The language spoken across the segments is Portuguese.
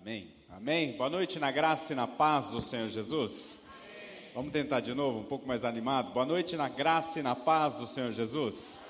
Amém. Amém. Boa noite na graça e na paz do Senhor Jesus. Amém. Vamos tentar de novo, um pouco mais animado. Boa noite na graça e na paz do Senhor Jesus.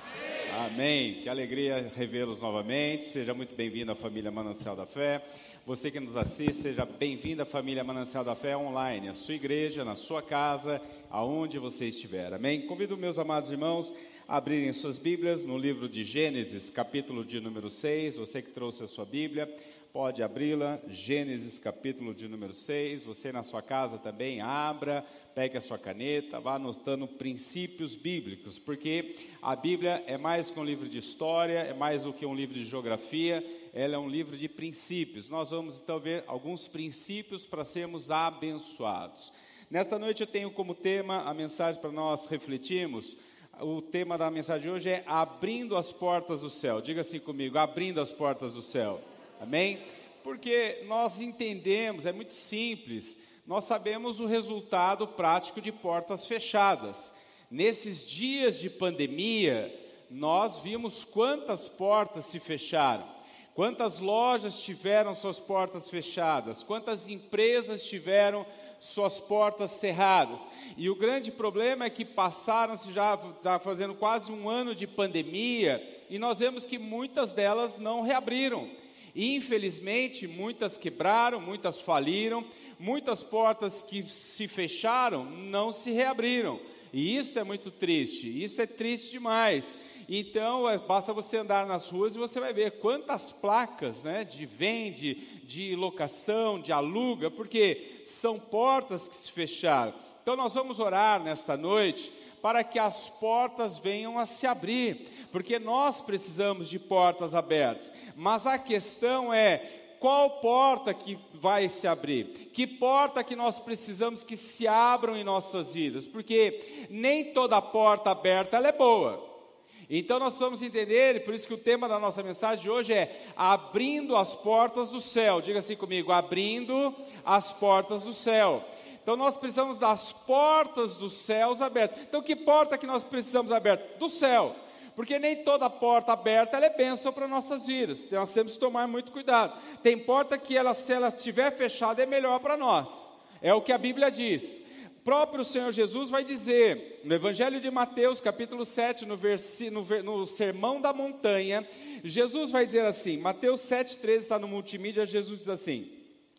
Amém. Amém. Que alegria revê-los novamente. Seja muito bem-vindo à família Manancial da Fé. Você que nos assiste, seja bem-vindo à família Manancial da Fé online, a sua igreja, na sua casa, aonde você estiver. Amém. Convido meus amados irmãos a abrirem suas Bíblias no livro de Gênesis, capítulo de número 6. Você que trouxe a sua Bíblia, pode abri-la, Gênesis capítulo de número 6. Você na sua casa também abra, pegue a sua caneta, vá anotando princípios bíblicos, porque a Bíblia é mais que um livro de história, é mais do que um livro de geografia, ela é um livro de princípios. Nós vamos então ver alguns princípios para sermos abençoados. Nesta noite eu tenho como tema a mensagem para nós refletirmos. O tema da mensagem de hoje é abrindo as portas do céu. Diga assim comigo: abrindo as portas do céu. Amém? Porque nós entendemos, é muito simples, nós sabemos o resultado prático de portas fechadas. Nesses dias de pandemia, nós vimos quantas portas se fecharam, quantas lojas tiveram suas portas fechadas, quantas empresas tiveram suas portas cerradas. E o grande problema é que passaram-se já, já fazendo quase um ano de pandemia, e nós vemos que muitas delas não reabriram. Infelizmente, muitas quebraram, muitas faliram, muitas portas que se fecharam não se reabriram. E isso é muito triste, isso é triste demais. Então, é, basta você andar nas ruas e você vai ver quantas placas né, de vende, de locação, de aluga, porque são portas que se fecharam. Então, nós vamos orar nesta noite para que as portas venham a se abrir, porque nós precisamos de portas abertas. Mas a questão é qual porta que vai se abrir? Que porta que nós precisamos que se abram em nossas vidas? Porque nem toda porta aberta é boa. Então nós precisamos entender, por isso que o tema da nossa mensagem de hoje é abrindo as portas do céu. Diga assim comigo, abrindo as portas do céu. Então nós precisamos das portas dos céus abertas. Então que porta que nós precisamos aberta? Do céu. Porque nem toda porta aberta é bênção para nossas vidas. Então nós temos que tomar muito cuidado. Tem porta que ela, se ela estiver fechada, é melhor para nós. É o que a Bíblia diz. O próprio Senhor Jesus vai dizer, no Evangelho de Mateus, capítulo 7, no, versi, no, no Sermão da Montanha, Jesus vai dizer assim, Mateus 7, 13 está no multimídia, Jesus diz assim,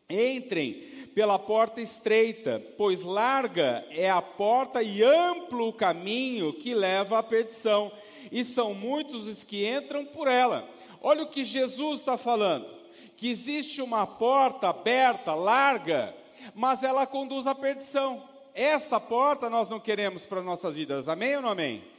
entrem pela porta estreita, pois larga é a porta e amplo o caminho que leva à perdição, e são muitos os que entram por ela. Olha o que Jesus está falando: que existe uma porta aberta, larga, mas ela conduz à perdição. Essa porta nós não queremos para nossas vidas, amém ou não amém?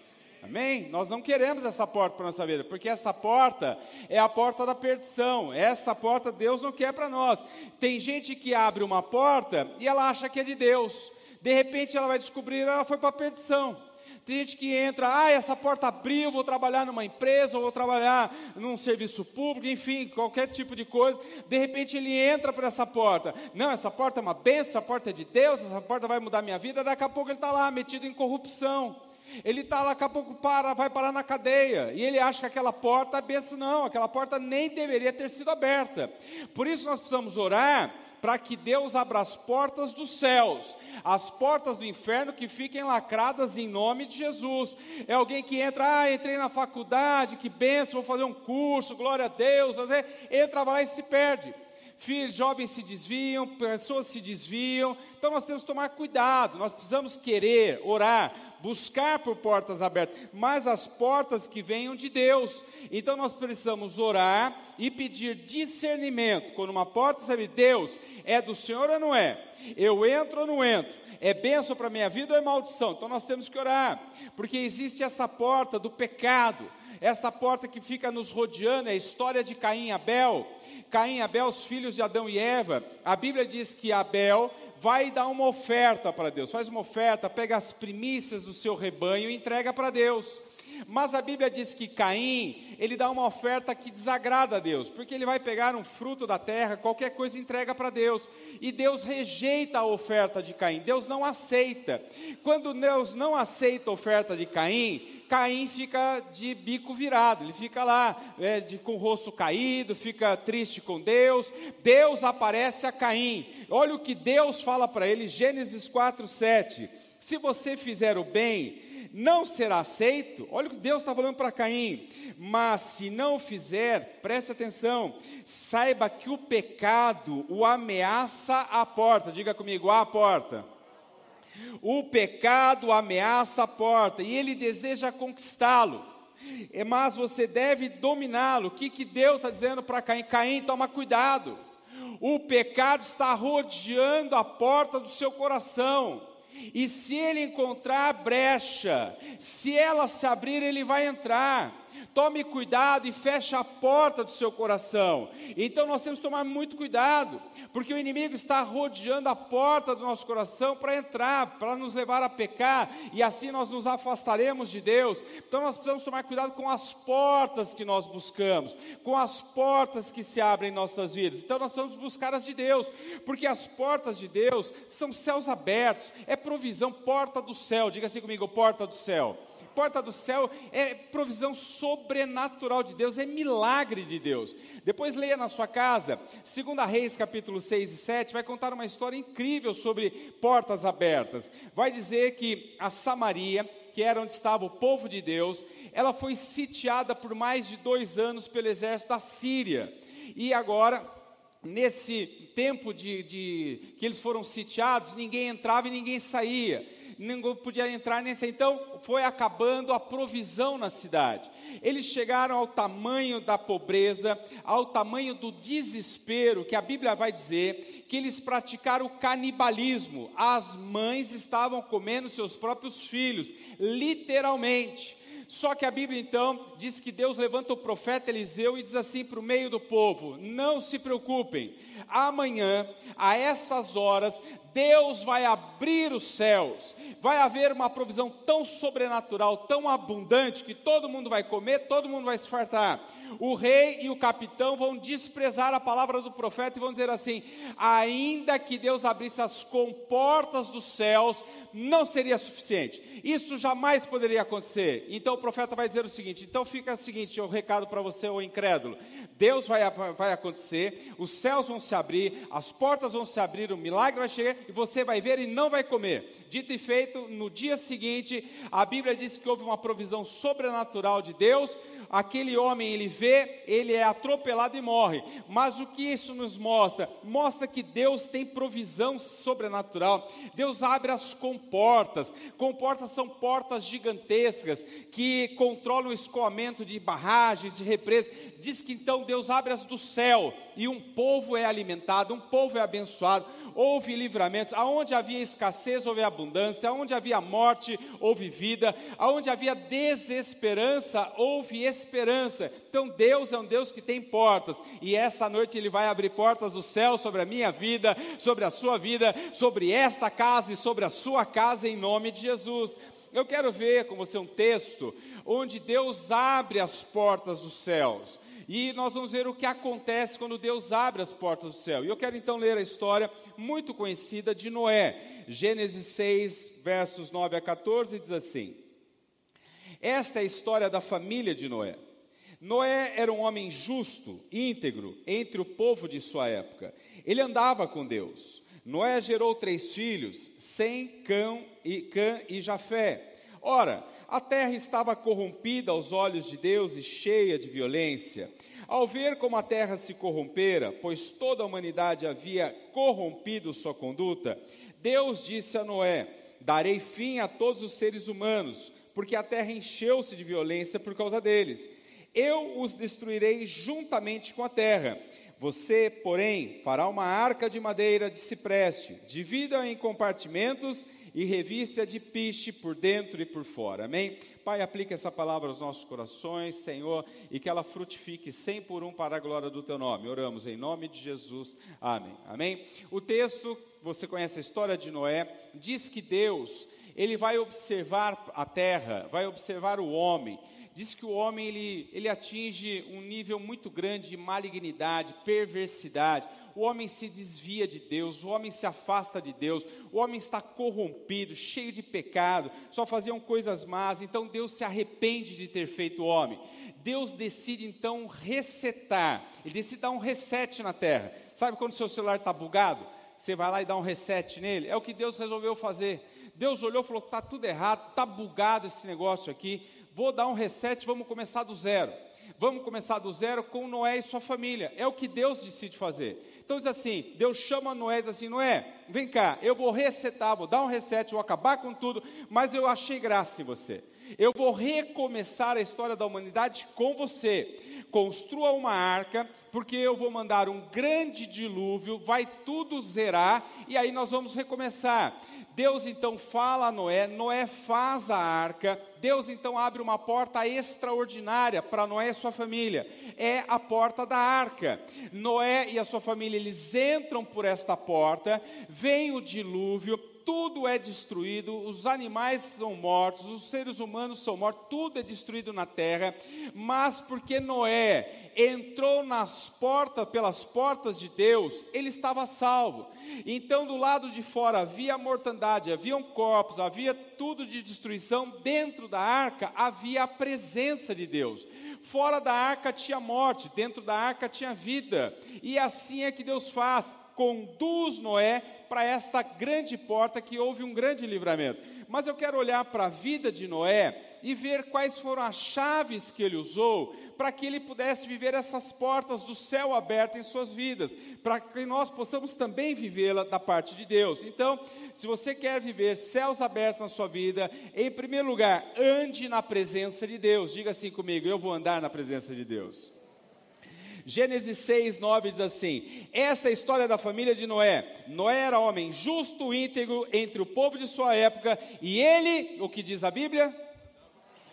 Amém? Nós não queremos essa porta para nossa vida, porque essa porta é a porta da perdição. Essa porta Deus não quer para nós. Tem gente que abre uma porta e ela acha que é de Deus. De repente ela vai descobrir que ela foi para a perdição. Tem gente que entra, ah, essa porta abriu, vou trabalhar numa empresa, ou vou trabalhar num serviço público, enfim, qualquer tipo de coisa. De repente ele entra por essa porta. Não, essa porta é uma benção, essa porta é de Deus, essa porta vai mudar minha vida. Daqui a pouco ele está lá, metido em corrupção. Ele está lá, daqui a pouco para, vai parar na cadeia. E ele acha que aquela porta é benção. Não, aquela porta nem deveria ter sido aberta. Por isso nós precisamos orar para que Deus abra as portas dos céus, as portas do inferno que fiquem lacradas em nome de Jesus. É alguém que entra, ah, entrei na faculdade, que benção, vou fazer um curso, glória a Deus, entra lá e se perde filhos, jovens se desviam, pessoas se desviam. Então nós temos que tomar cuidado, nós precisamos querer, orar, buscar por portas abertas, mas as portas que venham de Deus. Então nós precisamos orar e pedir discernimento. Quando uma porta sabe, Deus, é do Senhor ou não é? Eu entro ou não entro? É bênção para minha vida ou é maldição? Então nós temos que orar, porque existe essa porta do pecado, essa porta que fica nos rodeando, é a história de Caim e Abel. Caim e Abel, os filhos de Adão e Eva, a Bíblia diz que Abel vai dar uma oferta para Deus, faz uma oferta, pega as primícias do seu rebanho e entrega para Deus. Mas a Bíblia diz que Caim, ele dá uma oferta que desagrada a Deus, porque ele vai pegar um fruto da terra, qualquer coisa entrega para Deus. E Deus rejeita a oferta de Caim, Deus não aceita. Quando Deus não aceita a oferta de Caim, Caim fica de bico virado, ele fica lá é, de, com o rosto caído, fica triste com Deus. Deus aparece a Caim. Olha o que Deus fala para ele, Gênesis 4, 7. Se você fizer o bem, não será aceito. Olha o que Deus está falando para Caim. Mas se não fizer, preste atenção, saiba que o pecado o ameaça à porta. Diga comigo, à porta. O pecado ameaça a porta e ele deseja conquistá-lo. É, mas você deve dominá-lo. O que, que Deus está dizendo para Caim? Caim, toma cuidado. O pecado está rodeando a porta do seu coração. E se ele encontrar a brecha, se ela se abrir, ele vai entrar tome cuidado e feche a porta do seu coração. Então nós temos que tomar muito cuidado, porque o inimigo está rodeando a porta do nosso coração para entrar, para nos levar a pecar, e assim nós nos afastaremos de Deus. Então nós precisamos tomar cuidado com as portas que nós buscamos, com as portas que se abrem em nossas vidas. Então nós precisamos buscar as de Deus, porque as portas de Deus são céus abertos, é provisão, porta do céu. Diga assim comigo, porta do céu porta do céu é provisão sobrenatural de Deus, é milagre de Deus. Depois leia na sua casa, 2 Reis capítulo 6 e 7, vai contar uma história incrível sobre portas abertas. Vai dizer que a Samaria, que era onde estava o povo de Deus, ela foi sitiada por mais de dois anos pelo exército da Síria. E agora, nesse tempo de, de que eles foram sitiados, ninguém entrava e ninguém saía ninguém podia entrar nesse. Então foi acabando a provisão na cidade. Eles chegaram ao tamanho da pobreza, ao tamanho do desespero, que a Bíblia vai dizer que eles praticaram o canibalismo. As mães estavam comendo seus próprios filhos, literalmente. Só que a Bíblia então diz que Deus levanta o profeta Eliseu e diz assim para o meio do povo: Não se preocupem, amanhã, a essas horas, Deus vai abrir os céus, vai haver uma provisão tão sobrenatural, tão abundante, que todo mundo vai comer, todo mundo vai se fartar. O rei e o capitão vão desprezar a palavra do profeta e vão dizer assim: ainda que Deus abrisse as comportas dos céus, não seria suficiente. Isso jamais poderia acontecer. Então o profeta vai dizer o seguinte: então fica o seguinte, o recado para você, o incrédulo. Deus vai, vai acontecer, os céus vão se abrir, as portas vão se abrir, o milagre vai chegar e você vai ver e não vai comer. Dito e feito, no dia seguinte, a Bíblia diz que houve uma provisão sobrenatural de Deus aquele homem ele vê, ele é atropelado e morre. Mas o que isso nos mostra? Mostra que Deus tem provisão sobrenatural. Deus abre as comportas. Comportas são portas gigantescas que controlam o escoamento de barragens, de represas. Diz que então Deus abre as do céu e um povo é alimentado, um povo é abençoado houve livramentos. Aonde havia escassez, houve abundância. Aonde havia morte, houve vida. Aonde havia desesperança, houve esperança. Então Deus é um Deus que tem portas. E essa noite Ele vai abrir portas do céu sobre a minha vida, sobre a sua vida, sobre esta casa e sobre a sua casa, em nome de Jesus. Eu quero ver com você um texto onde Deus abre as portas dos céus. E nós vamos ver o que acontece quando Deus abre as portas do céu. E eu quero então ler a história muito conhecida de Noé. Gênesis 6, versos 9 a 14, diz assim: Esta é a história da família de Noé. Noé era um homem justo, íntegro, entre o povo de sua época. Ele andava com Deus. Noé gerou três filhos, Sem, Cã e, Cã e Jafé. Ora, a terra estava corrompida aos olhos de Deus e cheia de violência. Ao ver como a terra se corrompera, pois toda a humanidade havia corrompido sua conduta, Deus disse a Noé: Darei fim a todos os seres humanos, porque a terra encheu-se de violência por causa deles. Eu os destruirei juntamente com a terra. Você, porém, fará uma arca de madeira de cipreste, divida em compartimentos e revista de piche por dentro e por fora. Amém? Pai, aplica essa palavra aos nossos corações, Senhor, e que ela frutifique cem por um para a glória do teu nome. Oramos em nome de Jesus. Amém. Amém? O texto, você conhece a história de Noé, diz que Deus ele vai observar a terra, vai observar o homem. Diz que o homem ele, ele atinge um nível muito grande de malignidade, perversidade. O homem se desvia de Deus, o homem se afasta de Deus, o homem está corrompido, cheio de pecado, só faziam coisas más. Então Deus se arrepende de ter feito o homem. Deus decide então resetar, ele decide dar um reset na terra. Sabe quando seu celular está bugado? Você vai lá e dá um reset nele? É o que Deus resolveu fazer. Deus olhou e falou: está tudo errado, está bugado esse negócio aqui vou dar um reset, vamos começar do zero. Vamos começar do zero com Noé e sua família. É o que Deus decide fazer. Então diz assim: Deus chama Noé e diz assim: Noé, vem cá, eu vou resetar, vou dar um reset, vou acabar com tudo, mas eu achei graça em você. Eu vou recomeçar a história da humanidade com você. Construa uma arca, porque eu vou mandar um grande dilúvio, vai tudo zerar e aí nós vamos recomeçar. Deus então fala a Noé, Noé faz a arca, Deus então abre uma porta extraordinária para Noé e sua família. É a porta da arca. Noé e a sua família, eles entram por esta porta, vem o dilúvio, tudo é destruído, os animais são mortos, os seres humanos são mortos, tudo é destruído na terra, mas porque Noé entrou nas portas, pelas portas de Deus, ele estava salvo. Então, do lado de fora havia mortandade, haviam corpos, havia tudo de destruição, dentro da arca havia a presença de Deus. Fora da arca tinha morte, dentro da arca tinha vida. E assim é que Deus faz, conduz Noé para esta grande porta que houve um grande livramento. Mas eu quero olhar para a vida de Noé e ver quais foram as chaves que ele usou para que ele pudesse viver essas portas do céu abertas em suas vidas, para que nós possamos também vivê-la da parte de Deus. Então, se você quer viver céus abertos na sua vida, em primeiro lugar, ande na presença de Deus. Diga assim comigo: eu vou andar na presença de Deus. Gênesis 6, 9 diz assim: Esta é a história da família de Noé. Noé era homem justo, íntegro entre o povo de sua época, e ele, o que diz a Bíblia?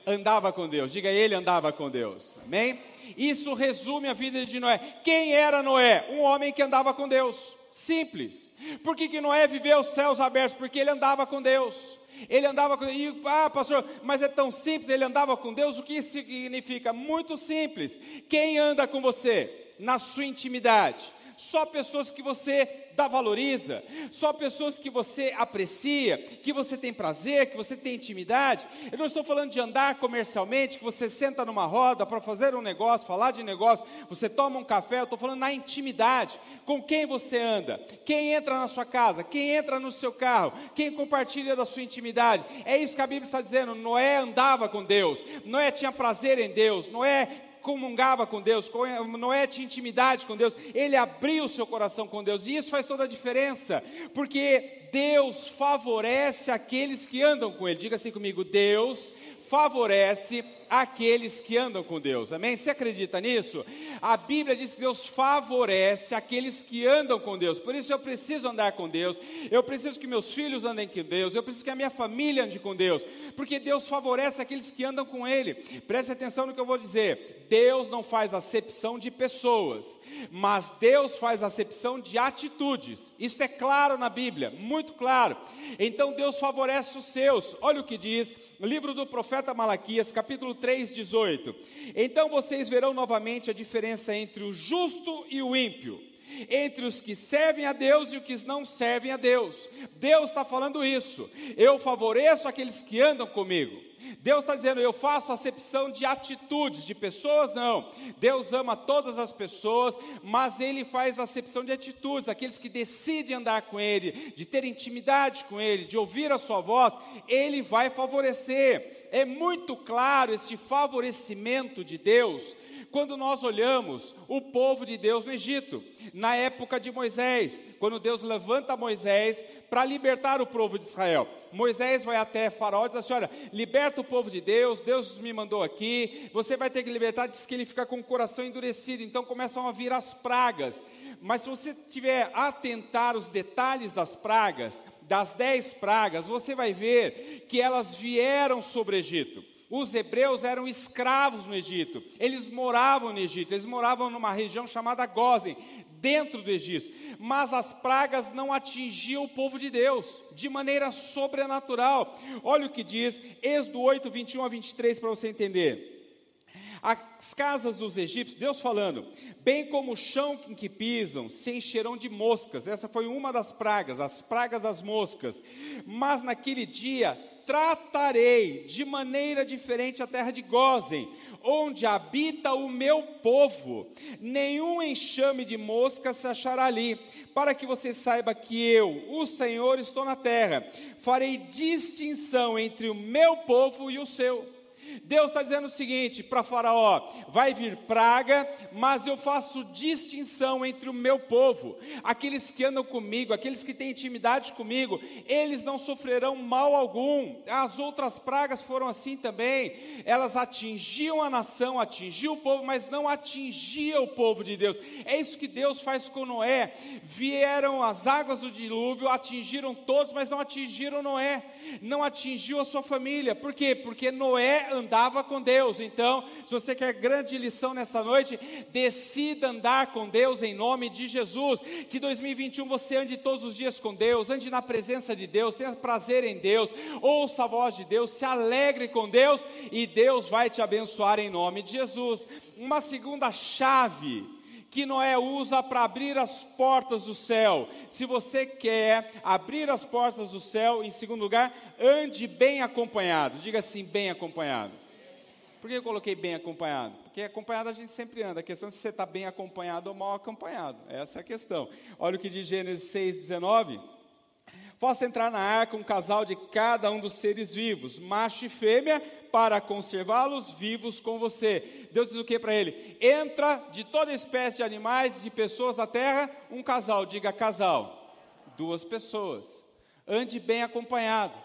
Andava com Deus. Diga, ele andava com Deus. Amém? Isso resume a vida de Noé. Quem era Noé? Um homem que andava com Deus. Simples. Por que, que Noé viveu os céus abertos? Porque ele andava com Deus. Ele andava com Deus. Ah, pastor, mas é tão simples, ele andava com Deus. O que isso significa? Muito simples. Quem anda com você? Na sua intimidade. Só pessoas que você dá valoriza, só pessoas que você aprecia, que você tem prazer, que você tem intimidade. Eu não estou falando de andar comercialmente, que você senta numa roda para fazer um negócio, falar de negócio, você toma um café, eu estou falando na intimidade, com quem você anda, quem entra na sua casa, quem entra no seu carro, quem compartilha da sua intimidade. É isso que a Bíblia está dizendo. Noé andava com Deus, Noé tinha prazer em Deus, Noé comungava com Deus, Noé tinha intimidade com Deus, ele abriu o seu coração com Deus, e isso faz toda a diferença, porque Deus favorece aqueles que andam com Ele. Diga assim comigo: Deus favorece aqueles que andam com Deus. Amém? Você acredita nisso? A Bíblia diz que Deus favorece aqueles que andam com Deus. Por isso eu preciso andar com Deus. Eu preciso que meus filhos andem com Deus. Eu preciso que a minha família ande com Deus. Porque Deus favorece aqueles que andam com Ele. Preste atenção no que eu vou dizer. Deus não faz acepção de pessoas, mas Deus faz acepção de atitudes. Isso é claro na Bíblia, muito claro. Então Deus favorece os seus. Olha o que diz livro do profeta Malaquias, capítulo 3,18. Então vocês verão novamente a diferença entre o justo e o ímpio, entre os que servem a Deus e os que não servem a Deus. Deus está falando isso. Eu favoreço aqueles que andam comigo. Deus está dizendo, eu faço acepção de atitudes, de pessoas não. Deus ama todas as pessoas, mas Ele faz acepção de atitudes, aqueles que decidem andar com Ele, de ter intimidade com Ele, de ouvir a Sua voz, Ele vai favorecer. É muito claro esse favorecimento de Deus quando nós olhamos o povo de Deus no Egito, na época de Moisés, quando Deus levanta Moisés para libertar o povo de Israel. Moisés vai até Faraó e diz assim: Olha, liberta o povo de Deus, Deus me mandou aqui, você vai ter que libertar. Diz que ele fica com o coração endurecido, então começam a vir as pragas. Mas se você tiver atentar os detalhes das pragas, das dez pragas, você vai ver que elas vieram sobre o Egito. Os hebreus eram escravos no Egito, eles moravam no Egito, eles moravam numa região chamada Gozen. dentro do Egito. Mas as pragas não atingiam o povo de Deus de maneira sobrenatural. Olha o que diz Êxodo 8, 21 a 23, para você entender. As casas dos egípcios, Deus falando, bem como o chão em que pisam, se encherão de moscas. Essa foi uma das pragas, as pragas das moscas. Mas naquele dia tratarei de maneira diferente a terra de Gozem, onde habita o meu povo. Nenhum enxame de moscas se achará ali, para que você saiba que eu, o Senhor, estou na terra. Farei distinção entre o meu povo e o seu Deus está dizendo o seguinte para Faraó: vai vir praga, mas eu faço distinção entre o meu povo, aqueles que andam comigo, aqueles que têm intimidade comigo, eles não sofrerão mal algum. As outras pragas foram assim também, elas atingiam a nação, atingiam o povo, mas não atingiam o povo de Deus. É isso que Deus faz com Noé. Vieram as águas do dilúvio, atingiram todos, mas não atingiram Noé não atingiu a sua família. Por quê? Porque Noé andava com Deus. Então, se você quer grande lição nessa noite, decida andar com Deus em nome de Jesus. Que 2021 você ande todos os dias com Deus, ande na presença de Deus, tenha prazer em Deus, ouça a voz de Deus, se alegre com Deus e Deus vai te abençoar em nome de Jesus. Uma segunda chave que Noé usa para abrir as portas do céu. Se você quer abrir as portas do céu, em segundo lugar, ande bem acompanhado. Diga assim, bem acompanhado. Por que eu coloquei bem acompanhado? Porque acompanhado a gente sempre anda. A questão é se você está bem acompanhado ou mal acompanhado. Essa é a questão. Olha o que diz Gênesis 6, 19. Possa entrar na arca um casal de cada um dos seres vivos, macho e fêmea, para conservá-los vivos com você. Deus diz o que para ele? Entra de toda espécie de animais, de pessoas da terra, um casal, diga casal. Duas pessoas. Ande bem acompanhado.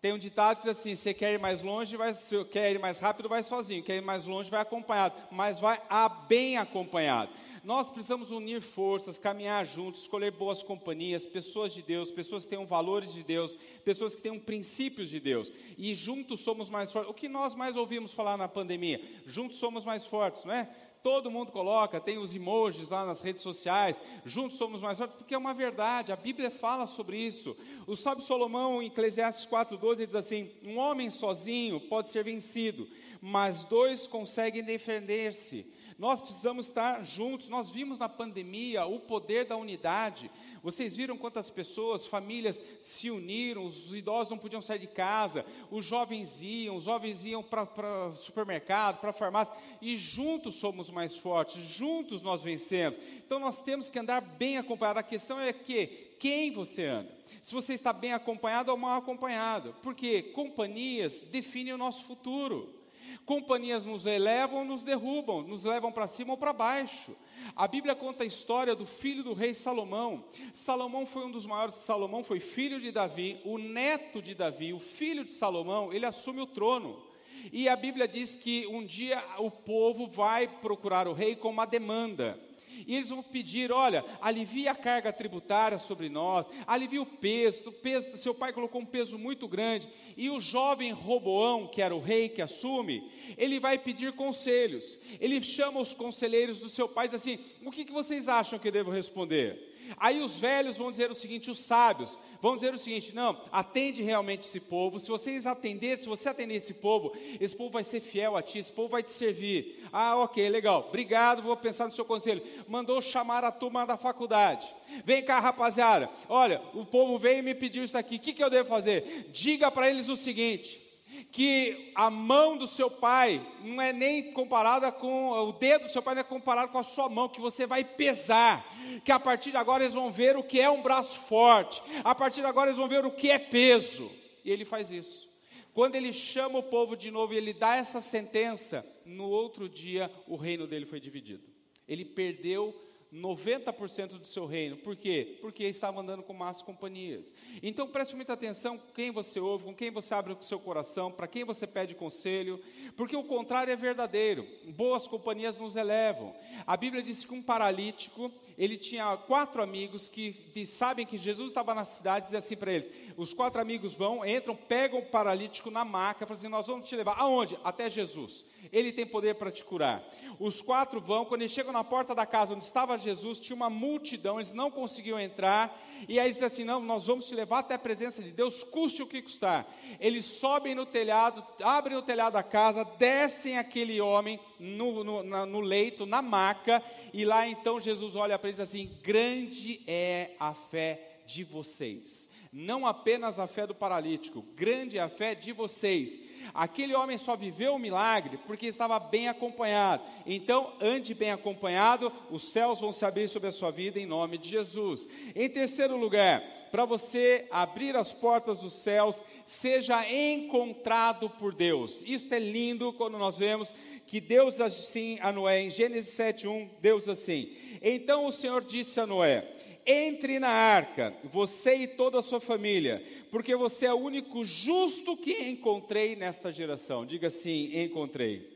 Tem um ditado que diz assim: você quer ir mais longe, vai, se quer ir mais rápido, vai sozinho, quer ir mais longe, vai acompanhado, mas vai a bem acompanhado. Nós precisamos unir forças, caminhar juntos, escolher boas companhias, pessoas de Deus, pessoas que tenham valores de Deus, pessoas que tenham princípios de Deus. E juntos somos mais fortes. O que nós mais ouvimos falar na pandemia? Juntos somos mais fortes, não é? todo mundo coloca, tem os emojis lá nas redes sociais, juntos somos mais fortes, porque é uma verdade, a Bíblia fala sobre isso. O sábio Salomão, em Eclesiastes 4,12, diz assim: Um homem sozinho pode ser vencido, mas dois conseguem defender-se. Nós precisamos estar juntos. Nós vimos na pandemia o poder da unidade. Vocês viram quantas pessoas, famílias se uniram, os idosos não podiam sair de casa, os jovens iam, os jovens iam para o supermercado, para a farmácia, e juntos somos mais fortes, juntos nós vencemos. Então nós temos que andar bem acompanhado. A questão é que quem você anda? Se você está bem acompanhado ou mal acompanhado, porque companhias definem o nosso futuro. Companhias nos elevam nos derrubam, nos levam para cima ou para baixo. A Bíblia conta a história do filho do rei Salomão. Salomão foi um dos maiores. Salomão foi filho de Davi, o neto de Davi, o filho de Salomão, ele assume o trono. E a Bíblia diz que um dia o povo vai procurar o rei com uma demanda. E eles vão pedir: olha, alivia a carga tributária sobre nós, alivia o peso, o peso, seu pai colocou um peso muito grande. E o jovem Roboão, que era o rei que assume, ele vai pedir conselhos. Ele chama os conselheiros do seu pai e diz assim: o que, que vocês acham que devo responder? Aí os velhos vão dizer o seguinte, os sábios vão dizer o seguinte: não, atende realmente esse povo. Se vocês atenderem, se você atender esse povo, esse povo vai ser fiel a ti, esse povo vai te servir. Ah, ok, legal, obrigado, vou pensar no seu conselho. Mandou chamar a turma da faculdade. Vem cá, rapaziada. Olha, o povo veio e me pediu isso aqui. O que, que eu devo fazer? Diga para eles o seguinte: que a mão do seu pai não é nem comparada com o dedo do seu pai não é comparado com a sua mão, que você vai pesar, que a partir de agora eles vão ver o que é um braço forte, a partir de agora eles vão ver o que é peso. E ele faz isso. Quando ele chama o povo de novo e ele dá essa sentença, no outro dia o reino dele foi dividido. Ele perdeu 90% do seu reino. Por quê? Porque estava andando com más companhias. Então preste muita atenção com quem você ouve, com quem você abre o seu coração, para quem você pede conselho, porque o contrário é verdadeiro. Boas companhias nos elevam. A Bíblia diz que um paralítico, ele tinha quatro amigos que sabem que Jesus estava na cidade e assim para eles: os quatro amigos vão, entram, pegam o paralítico na maca, falam assim: nós vamos te levar aonde? Até Jesus. Ele tem poder para te curar. Os quatro vão, quando eles chegam na porta da casa onde estava Jesus, tinha uma multidão, eles não conseguiam entrar. E aí dizem assim: não, nós vamos te levar até a presença de Deus, custe o que custar. Eles sobem no telhado, abrem o telhado da casa, descem aquele homem no, no, na, no leito, na maca, e lá então Jesus olha para eles assim: grande é a fé de vocês. Não apenas a fé do paralítico, grande é a fé de vocês. Aquele homem só viveu o milagre porque estava bem acompanhado. Então, ande bem acompanhado, os céus vão se abrir sobre a sua vida em nome de Jesus. Em terceiro lugar, para você abrir as portas dos céus, seja encontrado por Deus. Isso é lindo quando nós vemos que Deus assim a Noé, em Gênesis 7:1, Deus assim: "Então o Senhor disse a Noé: entre na arca, você e toda a sua família, porque você é o único justo que encontrei nesta geração. Diga assim: encontrei.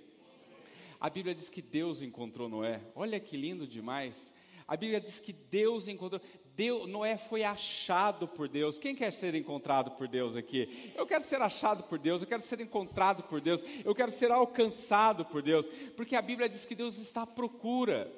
A Bíblia diz que Deus encontrou Noé. Olha que lindo demais. A Bíblia diz que Deus encontrou. Deus, Noé foi achado por Deus. Quem quer ser encontrado por Deus aqui? Eu quero ser achado por Deus, eu quero ser encontrado por Deus, eu quero ser alcançado por Deus, porque a Bíblia diz que Deus está à procura.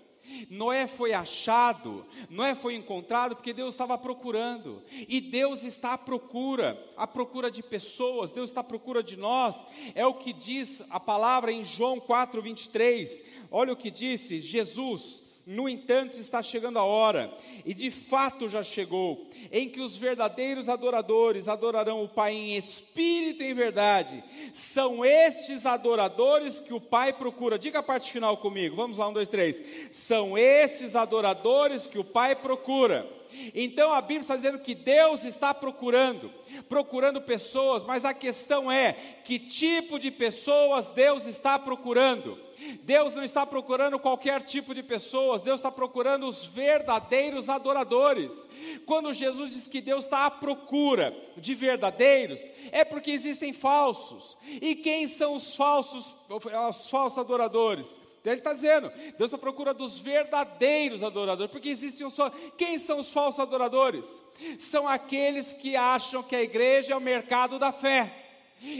Noé foi achado, Noé foi encontrado porque Deus estava procurando, e Deus está à procura, à procura de pessoas, Deus está à procura de nós, é o que diz a palavra em João 4, 23. Olha o que disse Jesus. No entanto, está chegando a hora, e de fato já chegou, em que os verdadeiros adoradores adorarão o Pai em espírito e em verdade. São estes adoradores que o Pai procura. Diga a parte final comigo. Vamos lá, um, dois, três. São estes adoradores que o Pai procura. Então a Bíblia está dizendo que Deus está procurando, procurando pessoas, mas a questão é: que tipo de pessoas Deus está procurando? Deus não está procurando qualquer tipo de pessoas, Deus está procurando os verdadeiros adoradores. Quando Jesus diz que Deus está à procura de verdadeiros, é porque existem falsos. E quem são os falsos, os falsos adoradores? Ele está dizendo, Deus está procura dos verdadeiros adoradores, porque existem os Quem são os falsos adoradores? São aqueles que acham que a igreja é o mercado da fé.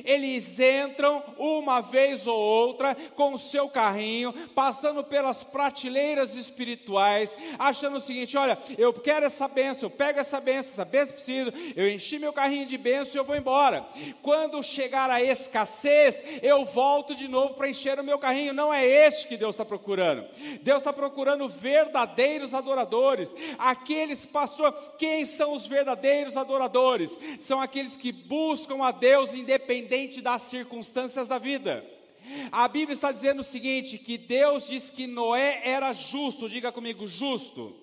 Eles entram uma vez ou outra com o seu carrinho, passando pelas prateleiras espirituais, achando o seguinte: olha, eu quero essa benção, eu pego essa benção, essa benção preciso, eu enchi meu carrinho de benção e eu vou embora. Quando chegar a escassez, eu volto de novo para encher o meu carrinho. Não é este que Deus está procurando. Deus está procurando verdadeiros adoradores, aqueles, pastor, quem são os verdadeiros adoradores? São aqueles que buscam a Deus independente independente das circunstâncias da vida. A Bíblia está dizendo o seguinte: que Deus disse que Noé era justo, diga comigo, justo.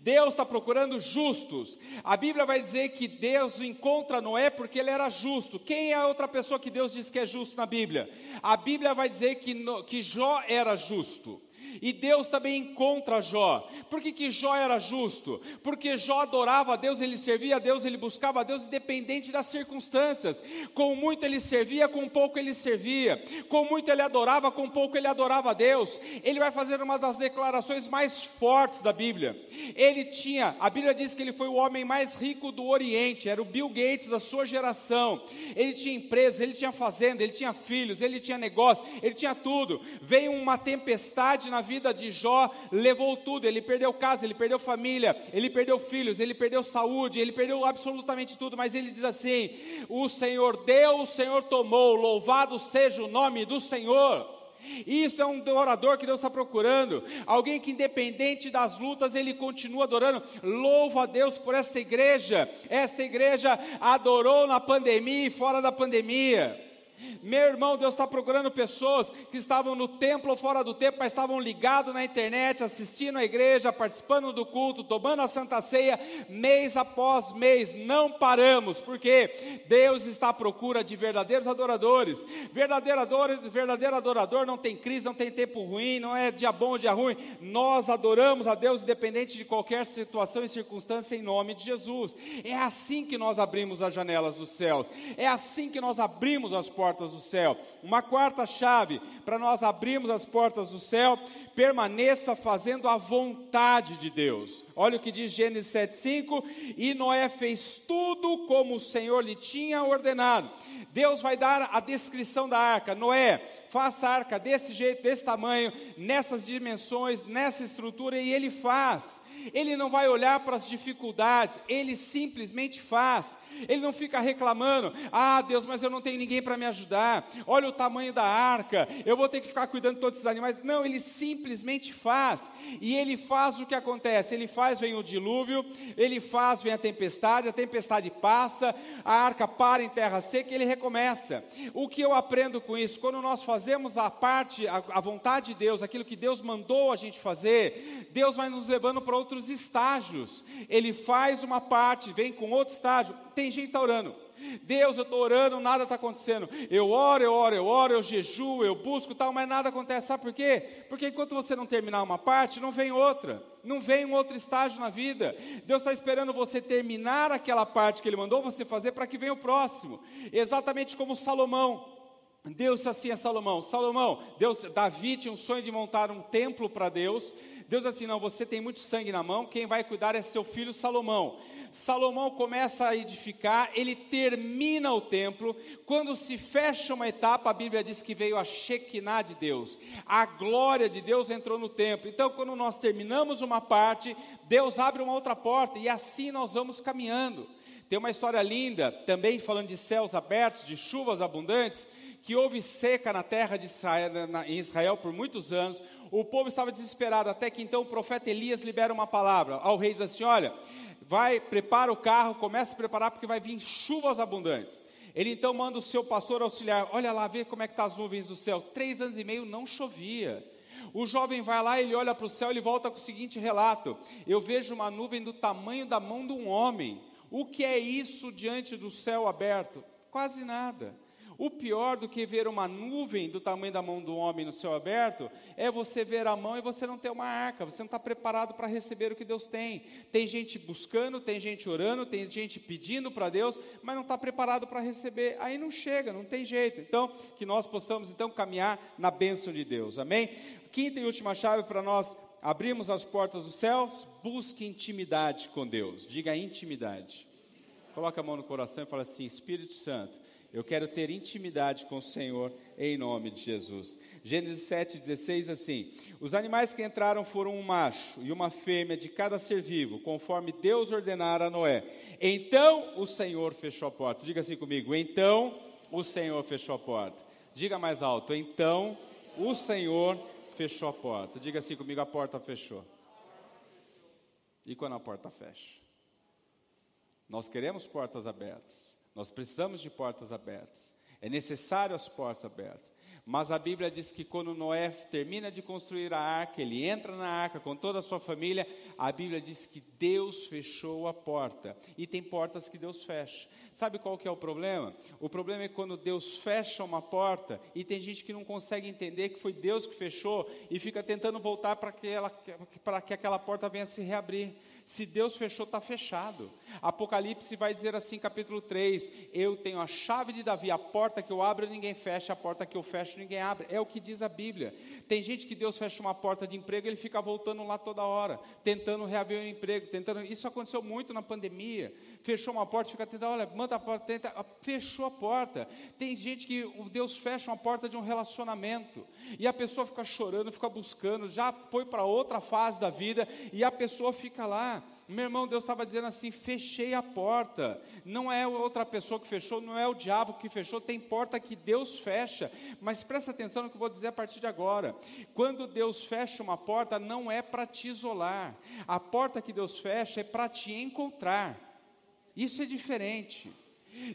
Deus está procurando justos. A Bíblia vai dizer que Deus encontra Noé porque ele era justo. Quem é a outra pessoa que Deus diz que é justo na Bíblia? A Bíblia vai dizer que, que Jó era justo. E Deus também encontra Jó. Por que, que Jó era justo? Porque Jó adorava a Deus, ele servia a Deus, ele buscava a Deus, independente das circunstâncias. Com muito ele servia, com pouco ele servia. Com muito ele adorava, com pouco ele adorava a Deus. Ele vai fazer uma das declarações mais fortes da Bíblia. Ele tinha, a Bíblia diz que ele foi o homem mais rico do Oriente, era o Bill Gates da sua geração. Ele tinha empresa, ele tinha fazenda, ele tinha filhos, ele tinha negócio, ele tinha tudo. Veio uma tempestade na vida de Jó levou tudo. Ele perdeu casa, ele perdeu família, ele perdeu filhos, ele perdeu saúde, ele perdeu absolutamente tudo. Mas ele diz assim: O Senhor deu, o Senhor tomou, louvado seja o nome do Senhor. Isso é um orador que Deus está procurando, alguém que, independente das lutas, ele continua adorando. Louva a Deus por esta igreja. Esta igreja adorou na pandemia e fora da pandemia. Meu irmão, Deus está procurando pessoas que estavam no templo ou fora do templo, mas estavam ligados na internet, assistindo a igreja, participando do culto, tomando a santa ceia, mês após mês. Não paramos, porque Deus está à procura de verdadeiros adoradores. Verdadeiro adorador, verdadeiro adorador não tem crise, não tem tempo ruim, não é dia bom ou dia ruim. Nós adoramos a Deus independente de qualquer situação e circunstância em nome de Jesus. É assim que nós abrimos as janelas dos céus. É assim que nós abrimos as portas portas do céu. Uma quarta chave para nós abrirmos as portas do céu, permaneça fazendo a vontade de Deus. Olha o que diz Gênesis 7:5, e Noé fez tudo como o Senhor lhe tinha ordenado. Deus vai dar a descrição da arca. Noé, faça a arca desse jeito, desse tamanho, nessas dimensões, nessa estrutura, e ele faz. Ele não vai olhar para as dificuldades, ele simplesmente faz. Ele não fica reclamando: ah, Deus, mas eu não tenho ninguém para me ajudar. Olha o tamanho da arca, eu vou ter que ficar cuidando de todos esses animais. Não, ele simplesmente faz. E ele faz o que acontece: ele faz, vem o dilúvio, ele faz, vem a tempestade, a tempestade passa, a arca para em terra seca e ele recomeça. O que eu aprendo com isso? Quando nós fazemos a parte, a, a vontade de Deus, aquilo que Deus mandou a gente fazer, Deus vai nos levando para outros estágios. Ele faz uma parte, vem com outro estágio. Tem gente que está orando. Deus, eu estou orando, nada está acontecendo. Eu oro, eu oro, eu oro, eu jejuo, eu busco tal, mas nada acontece. Sabe por quê? Porque enquanto você não terminar uma parte, não vem outra. Não vem um outro estágio na vida. Deus está esperando você terminar aquela parte que Ele mandou você fazer para que venha o próximo. Exatamente como Salomão. Deus assim a Salomão: Salomão, Deus, Davi tinha um sonho de montar um templo para Deus. Deus assim, não, você tem muito sangue na mão, quem vai cuidar é seu filho Salomão. Salomão começa a edificar, ele termina o templo. Quando se fecha uma etapa, a Bíblia diz que veio a Shekinah de Deus, a glória de Deus entrou no templo. Então, quando nós terminamos uma parte, Deus abre uma outra porta e assim nós vamos caminhando. Tem uma história linda, também falando de céus abertos, de chuvas abundantes, que houve seca na terra de Israel, na, em Israel por muitos anos. O povo estava desesperado, até que então o profeta Elias libera uma palavra ao rei diz assim: Olha, vai, prepara o carro, começa a preparar porque vai vir chuvas abundantes. Ele então manda o seu pastor auxiliar, olha lá, vê como é que estão tá as nuvens do céu. Três anos e meio não chovia. O jovem vai lá, ele olha para o céu, ele volta com o seguinte relato: Eu vejo uma nuvem do tamanho da mão de um homem. O que é isso diante do céu aberto? Quase nada. O pior do que ver uma nuvem do tamanho da mão do homem no céu aberto é você ver a mão e você não ter uma arca, você não está preparado para receber o que Deus tem. Tem gente buscando, tem gente orando, tem gente pedindo para Deus, mas não está preparado para receber. Aí não chega, não tem jeito. Então, que nós possamos então caminhar na bênção de Deus. Amém? Quinta e última chave para nós abrirmos as portas dos céus, busque intimidade com Deus. Diga intimidade. Coloca a mão no coração e fala assim: Espírito Santo eu quero ter intimidade com o Senhor em nome de Jesus. Gênesis 7,16 assim: Os animais que entraram foram um macho e uma fêmea de cada ser vivo, conforme Deus ordenara a Noé. Então o Senhor fechou a porta. Diga assim comigo: Então o Senhor fechou a porta. Diga mais alto: Então o Senhor fechou a porta. Diga assim comigo: a porta fechou. E quando a porta fecha? Nós queremos portas abertas. Nós precisamos de portas abertas. É necessário as portas abertas. Mas a Bíblia diz que quando Noé termina de construir a arca, ele entra na arca com toda a sua família, a Bíblia diz que Deus fechou a porta. E tem portas que Deus fecha. Sabe qual que é o problema? O problema é quando Deus fecha uma porta e tem gente que não consegue entender que foi Deus que fechou e fica tentando voltar para que, que aquela porta venha se reabrir. Se Deus fechou, está fechado. Apocalipse vai dizer assim, capítulo 3: Eu tenho a chave de Davi, a porta que eu abro ninguém fecha, a porta que eu fecho ninguém abre. É o que diz a Bíblia. Tem gente que Deus fecha uma porta de emprego, ele fica voltando lá toda hora, tentando reaver o emprego, tentando. Isso aconteceu muito na pandemia. Fechou uma porta, fica tentando, olha, manda a porta, tenta, fechou a porta. Tem gente que Deus fecha uma porta de um relacionamento e a pessoa fica chorando, fica buscando, já foi para outra fase da vida e a pessoa fica lá meu irmão, Deus estava dizendo assim: fechei a porta. Não é outra pessoa que fechou, não é o diabo que fechou, tem porta que Deus fecha. Mas presta atenção no que eu vou dizer a partir de agora. Quando Deus fecha uma porta, não é para te isolar. A porta que Deus fecha é para te encontrar. Isso é diferente.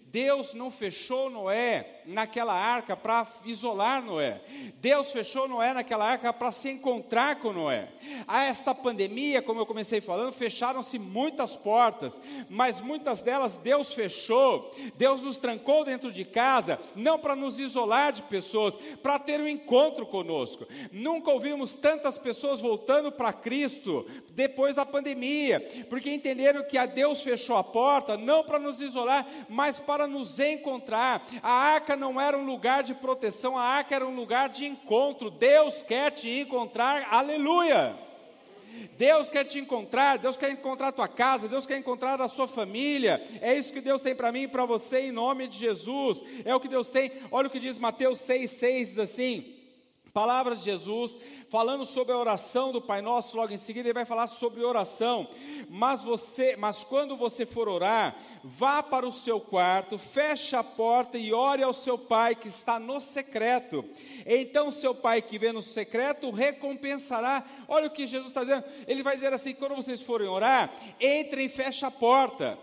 Deus não fechou Noé naquela arca para isolar Noé. Deus fechou Noé naquela arca para se encontrar com Noé. A essa pandemia, como eu comecei falando, fecharam-se muitas portas, mas muitas delas Deus fechou. Deus nos trancou dentro de casa, não para nos isolar de pessoas, para ter um encontro conosco. Nunca ouvimos tantas pessoas voltando para Cristo depois da pandemia, porque entenderam que a Deus fechou a porta não para nos isolar, mas mas para nos encontrar. A arca não era um lugar de proteção, a arca era um lugar de encontro. Deus quer te encontrar, aleluia. Deus quer te encontrar, Deus quer encontrar a tua casa, Deus quer encontrar a sua família. É isso que Deus tem para mim e para você em nome de Jesus. É o que Deus tem. Olha o que diz Mateus 6:6 diz assim: Palavras de Jesus, falando sobre a oração do Pai Nosso, logo em seguida ele vai falar sobre oração. Mas você, mas quando você for orar, vá para o seu quarto, feche a porta e ore ao seu pai que está no secreto. Então seu pai que vê no secreto recompensará. Olha o que Jesus está dizendo. Ele vai dizer assim: quando vocês forem orar, entrem e feche a porta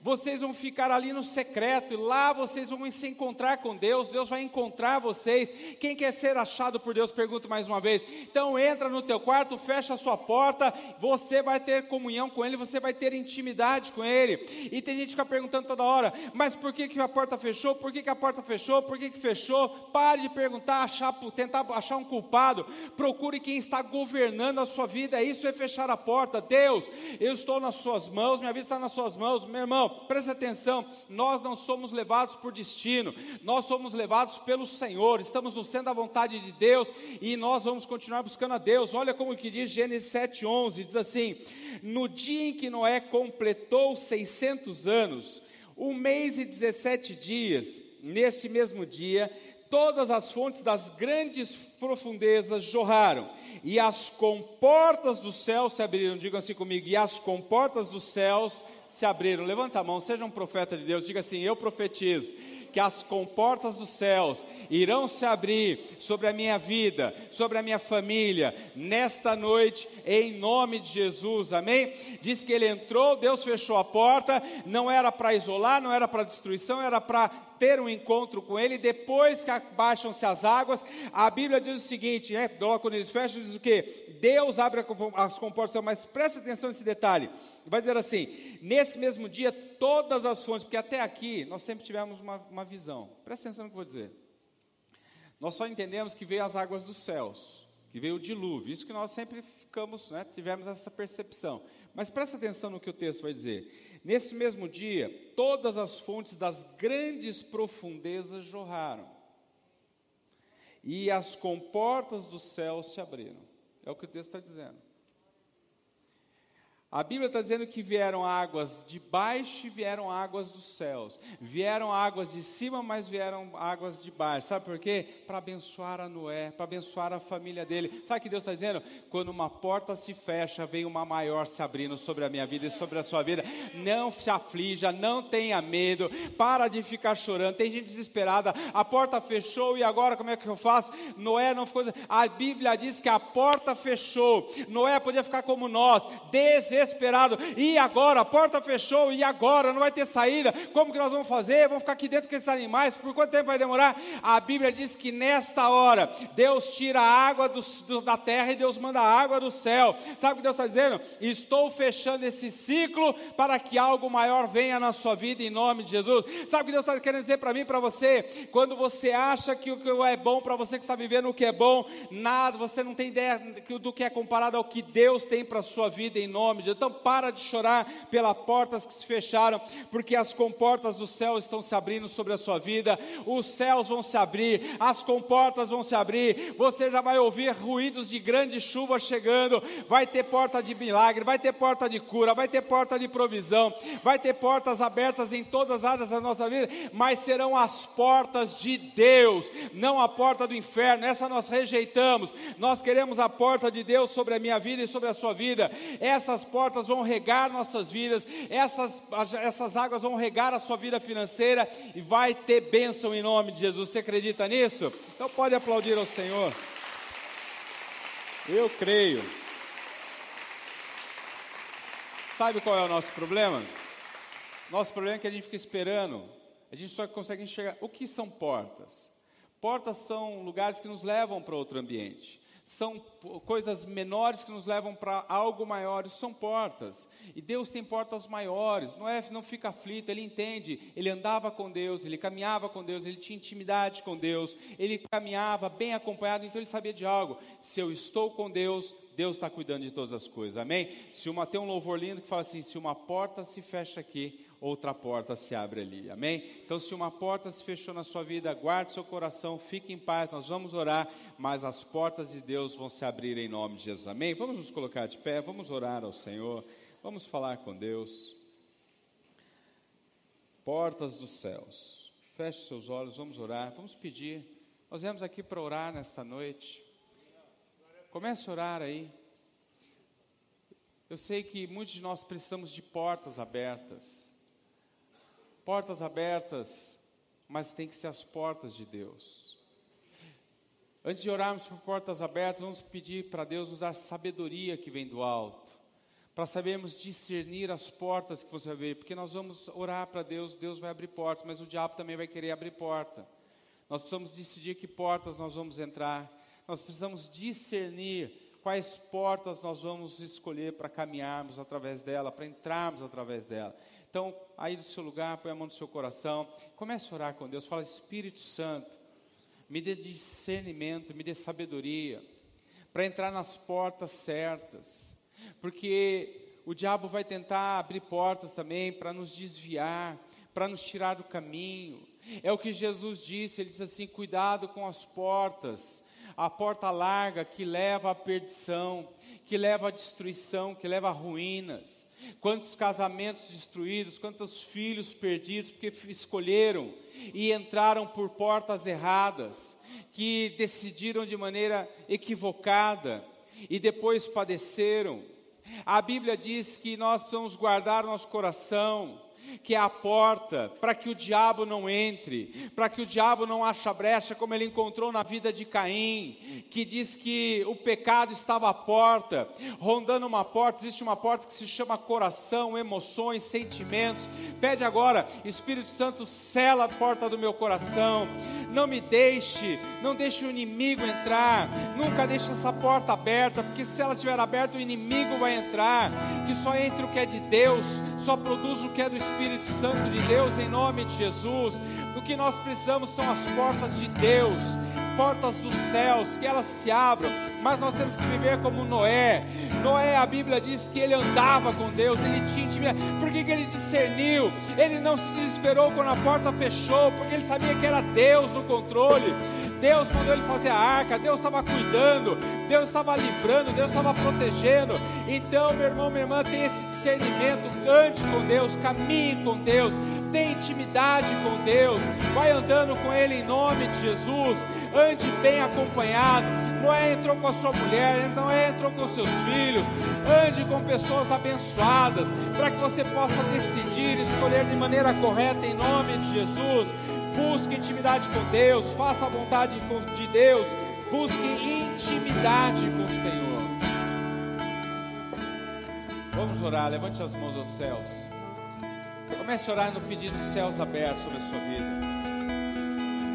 vocês vão ficar ali no secreto, e lá vocês vão se encontrar com Deus, Deus vai encontrar vocês. Quem quer ser achado por Deus, pergunto mais uma vez. Então entra no teu quarto, fecha a sua porta, você vai ter comunhão com Ele, você vai ter intimidade com Ele. E tem gente que fica perguntando toda hora, mas por que, que a porta fechou? Por que, que a porta fechou? Por que, que fechou? Pare de perguntar, achar, tentar achar um culpado. Procure quem está governando a sua vida. É isso é fechar a porta. Deus, eu estou nas suas mãos, minha vida está nas suas mãos, meu irmão irmão, preste atenção, nós não somos levados por destino, nós somos levados pelo Senhor, estamos no centro da vontade de Deus e nós vamos continuar buscando a Deus. Olha como que diz Gênesis 7:11, diz assim: "No dia em que Noé completou 600 anos, um mês e 17 dias, neste mesmo dia, todas as fontes das grandes profundezas jorraram, e as comportas do céu se abriram. Digam assim comigo: e as comportas dos céus se abriram. Levanta a mão, seja um profeta de Deus, diga assim: Eu profetizo que as comportas dos céus irão se abrir sobre a minha vida, sobre a minha família, nesta noite, em nome de Jesus, amém? Diz que ele entrou, Deus fechou a porta, não era para isolar, não era para destruição, era para ter um encontro com ele, depois que abaixam-se as águas, a Bíblia diz o seguinte, né? logo quando eles fecham, diz o que? Deus abre as comportas, mas preste atenção nesse detalhe, vai dizer assim, nesse mesmo dia, todas as fontes, porque até aqui nós sempre tivemos uma, uma visão, preste atenção no que eu vou dizer, nós só entendemos que veio as águas dos céus, que veio o dilúvio, isso que nós sempre ficamos, né, tivemos essa percepção, mas preste atenção no que o texto vai dizer, Nesse mesmo dia, todas as fontes das grandes profundezas jorraram, e as comportas do céu se abriram. É o que o texto está dizendo. A Bíblia está dizendo que vieram águas de baixo e vieram águas dos céus. Vieram águas de cima, mas vieram águas de baixo. Sabe por quê? Para abençoar a Noé, para abençoar a família dele. Sabe o que Deus está dizendo? Quando uma porta se fecha, vem uma maior se abrindo sobre a minha vida e sobre a sua vida. Não se aflija, não tenha medo, para de ficar chorando. Tem gente desesperada, a porta fechou e agora como é que eu faço? Noé não ficou. A Bíblia diz que a porta fechou. Noé podia ficar como nós, desesperado desesperado. E agora? A porta fechou, e agora? Não vai ter saída. Como que nós vamos fazer? Vamos ficar aqui dentro com esses animais? Por quanto tempo vai demorar? A Bíblia diz que nesta hora, Deus tira a água do, do, da terra e Deus manda a água do céu. Sabe o que Deus está dizendo? Estou fechando esse ciclo para que algo maior venha na sua vida em nome de Jesus. Sabe o que Deus está querendo dizer para mim para você? Quando você acha que o que é bom para você que está vivendo o que é bom, nada, você não tem ideia do que é comparado ao que Deus tem para a sua vida em nome de Jesus. Então para de chorar pelas portas que se fecharam, porque as comportas do céu estão se abrindo sobre a sua vida, os céus vão se abrir, as comportas vão se abrir, você já vai ouvir ruídos de grande chuva chegando, vai ter porta de milagre, vai ter porta de cura, vai ter porta de provisão, vai ter portas abertas em todas as áreas da nossa vida, mas serão as portas de Deus, não a porta do inferno, essa nós rejeitamos, nós queremos a porta de Deus sobre a minha vida e sobre a sua vida, essas portas portas vão regar nossas vidas, essas, essas águas vão regar a sua vida financeira e vai ter bênção em nome de Jesus. Você acredita nisso? Então pode aplaudir ao Senhor. Eu creio. Sabe qual é o nosso problema? Nosso problema é que a gente fica esperando, a gente só consegue enxergar. O que são portas? Portas são lugares que nos levam para outro ambiente são coisas menores que nos levam para algo maior, isso são portas. E Deus tem portas maiores, não é, não fica aflito, ele entende, ele andava com Deus, ele caminhava com Deus, ele tinha intimidade com Deus, ele caminhava bem acompanhado, então ele sabia de algo. Se eu estou com Deus, Deus está cuidando de todas as coisas, amém? Se uma tem um louvor lindo que fala assim: se uma porta se fecha aqui, outra porta se abre ali, amém? Então, se uma porta se fechou na sua vida, guarde seu coração, fique em paz, nós vamos orar, mas as portas de Deus vão se abrir em nome de Jesus, amém? Vamos nos colocar de pé, vamos orar ao Senhor, vamos falar com Deus. Portas dos céus, feche seus olhos, vamos orar, vamos pedir. Nós viemos aqui para orar nesta noite. Comece a orar aí. Eu sei que muitos de nós precisamos de portas abertas portas abertas, mas tem que ser as portas de Deus. Antes de orarmos por portas abertas, vamos pedir para Deus nos dar sabedoria que vem do alto, para sabermos discernir as portas que você vai abrir, porque nós vamos orar para Deus, Deus vai abrir portas, mas o diabo também vai querer abrir porta. Nós precisamos decidir que portas nós vamos entrar, nós precisamos discernir quais portas nós vamos escolher para caminharmos através dela, para entrarmos através dela. Então, aí do seu lugar, põe a mão no seu coração, comece a orar com Deus, fala, Espírito Santo, me dê discernimento, me dê sabedoria, para entrar nas portas certas, porque o diabo vai tentar abrir portas também para nos desviar, para nos tirar do caminho. É o que Jesus disse, ele disse assim: cuidado com as portas, a porta larga que leva à perdição, que leva à destruição, que leva a ruínas. Quantos casamentos destruídos, quantos filhos perdidos, porque escolheram e entraram por portas erradas, que decidiram de maneira equivocada e depois padeceram. A Bíblia diz que nós precisamos guardar nosso coração, que é a porta para que o diabo não entre, para que o diabo não ache brecha, como ele encontrou na vida de Caim, que diz que o pecado estava à porta, rondando uma porta, existe uma porta que se chama coração, emoções, sentimentos. Pede agora, Espírito Santo, sela a porta do meu coração, não me deixe, não deixe o inimigo entrar, nunca deixe essa porta aberta, porque se ela estiver aberta, o inimigo vai entrar, que só entre o que é de Deus, só produz o que é do Espírito Espírito Santo de Deus em nome de Jesus. O que nós precisamos são as portas de Deus, portas dos céus, que elas se abram. Mas nós temos que viver como Noé. Noé, a Bíblia diz que ele andava com Deus, ele tinha intimidade. Por que, que ele discerniu? Ele não se desesperou quando a porta fechou, porque ele sabia que era Deus no controle. Deus mandou ele fazer a arca, Deus estava cuidando, Deus estava livrando, Deus estava protegendo. Então, meu irmão, minha irmã, tem esse discernimento, ande com Deus, caminhe com Deus, tenha intimidade com Deus, vai andando com Ele em nome de Jesus, ande bem acompanhado. Noé entrou com a sua mulher, Noé entrou com seus filhos, ande com pessoas abençoadas, para que você possa decidir, escolher de maneira correta em nome de Jesus. Busque intimidade com Deus, faça a vontade de Deus, busque intimidade com o Senhor. Vamos orar, levante as mãos aos céus. Comece a orar no pedindo céus abertos sobre a sua vida.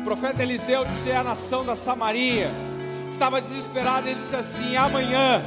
O profeta Eliseu disse a nação da Samaria, estava desesperado, ele disse assim: amanhã,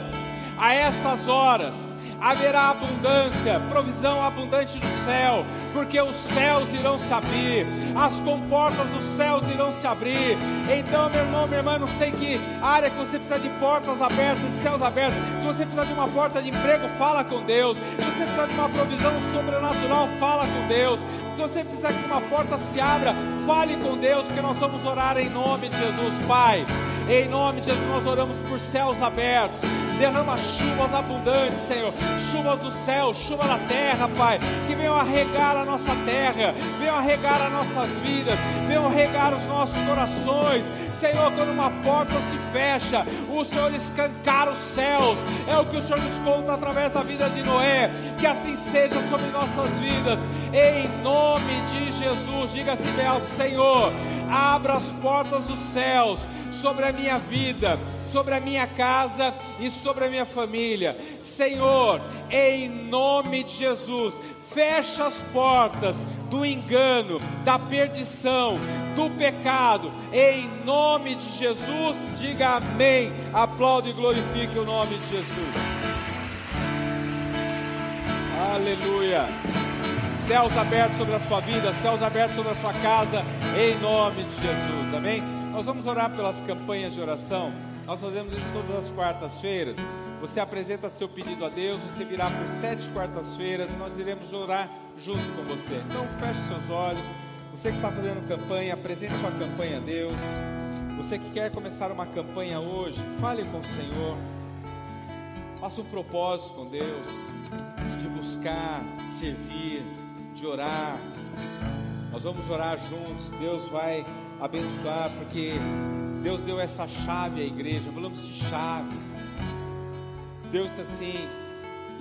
a estas horas, haverá abundância, provisão abundante do céu, porque os céus irão se abrir, as comportas dos céus irão se abrir. Então, meu irmão, minha irmã, não sei que área que você precisa de portas abertas, de céus abertos. Se você precisa de uma porta de emprego, fala com Deus. Se você precisa de uma provisão sobrenatural, fala com Deus. Se você precisa que uma porta se abra, fale com Deus, porque nós vamos orar em nome de Jesus, Pai. Em nome de Jesus, nós oramos por céus abertos. Derrama chuvas abundantes, Senhor. Chuvas do céu, chuva da terra, Pai. Que venham a regar a nossa terra, venham a regar as nossas vidas, venham regar os nossos corações. Senhor, quando uma porta se fecha, o Senhor escancara os céus. É o que o Senhor nos conta através da vida de Noé. Que assim seja sobre nossas vidas. Em nome de Jesus, diga-se ao Senhor: abra as portas dos céus sobre a minha vida, sobre a minha casa e sobre a minha família. Senhor, em nome de Jesus, fecha as portas do engano, da perdição, do pecado, em nome de Jesus, diga amém. Aplaude e glorifique o nome de Jesus. Aleluia. Céus abertos sobre a sua vida, céus abertos sobre a sua casa, em nome de Jesus. Amém. Nós vamos orar pelas campanhas de oração. Nós fazemos isso todas as quartas-feiras. Você apresenta seu pedido a Deus, você virá por sete quartas-feiras e nós iremos orar juntos com você. Então feche seus olhos. Você que está fazendo campanha, apresente sua campanha a Deus. Você que quer começar uma campanha hoje, fale com o Senhor. Faça um propósito com Deus de buscar, servir, de orar. Nós vamos orar juntos. Deus vai abençoar, porque Deus deu essa chave à igreja. Falamos de chaves. Deus disse assim,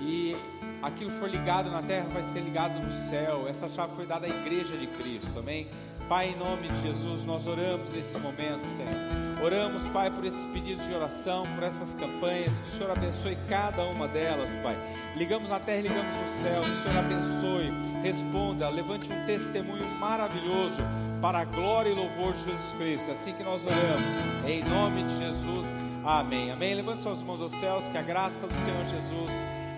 e aquilo for ligado na terra vai ser ligado no céu. Essa chave foi dada à igreja de Cristo, amém? Pai, em nome de Jesus, nós oramos nesse momento, Senhor. Oramos, Pai, por esses pedidos de oração, por essas campanhas, que o Senhor abençoe cada uma delas, Pai. Ligamos na terra, ligamos no céu, que o Senhor abençoe, responda, levante um testemunho maravilhoso para a glória e louvor de Jesus Cristo. É assim que nós oramos, em nome de Jesus. Amém. Amém. Levante suas mãos aos céus, que a graça do Senhor Jesus,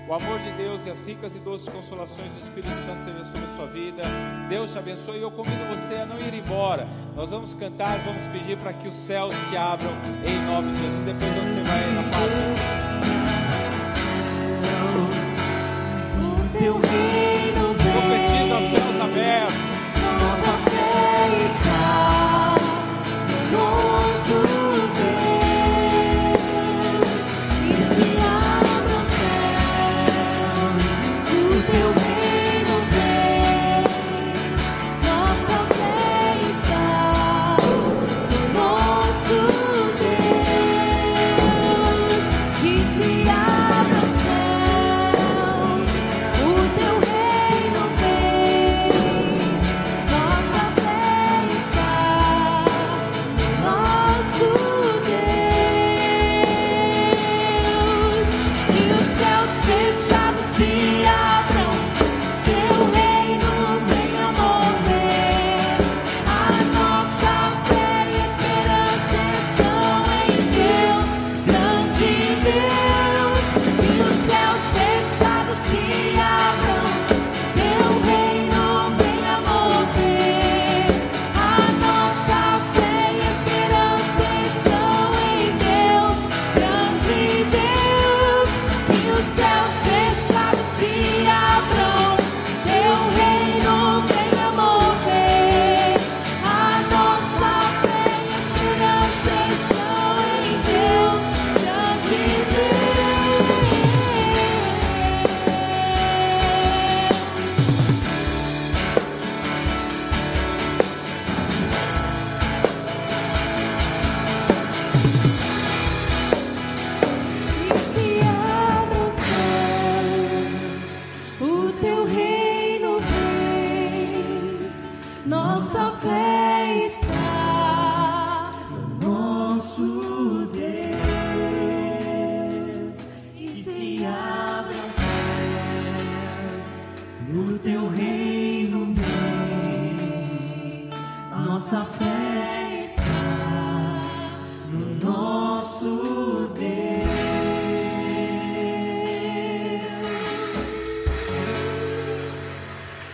o amor de Deus e as ricas e doces consolações do Espírito Santo sejam sobre a sua vida. Deus te abençoe e eu convido você a não ir embora. Nós vamos cantar, vamos pedir para que os céus se abram em nome de Jesus. Depois você vai na paz. O teu reino vem.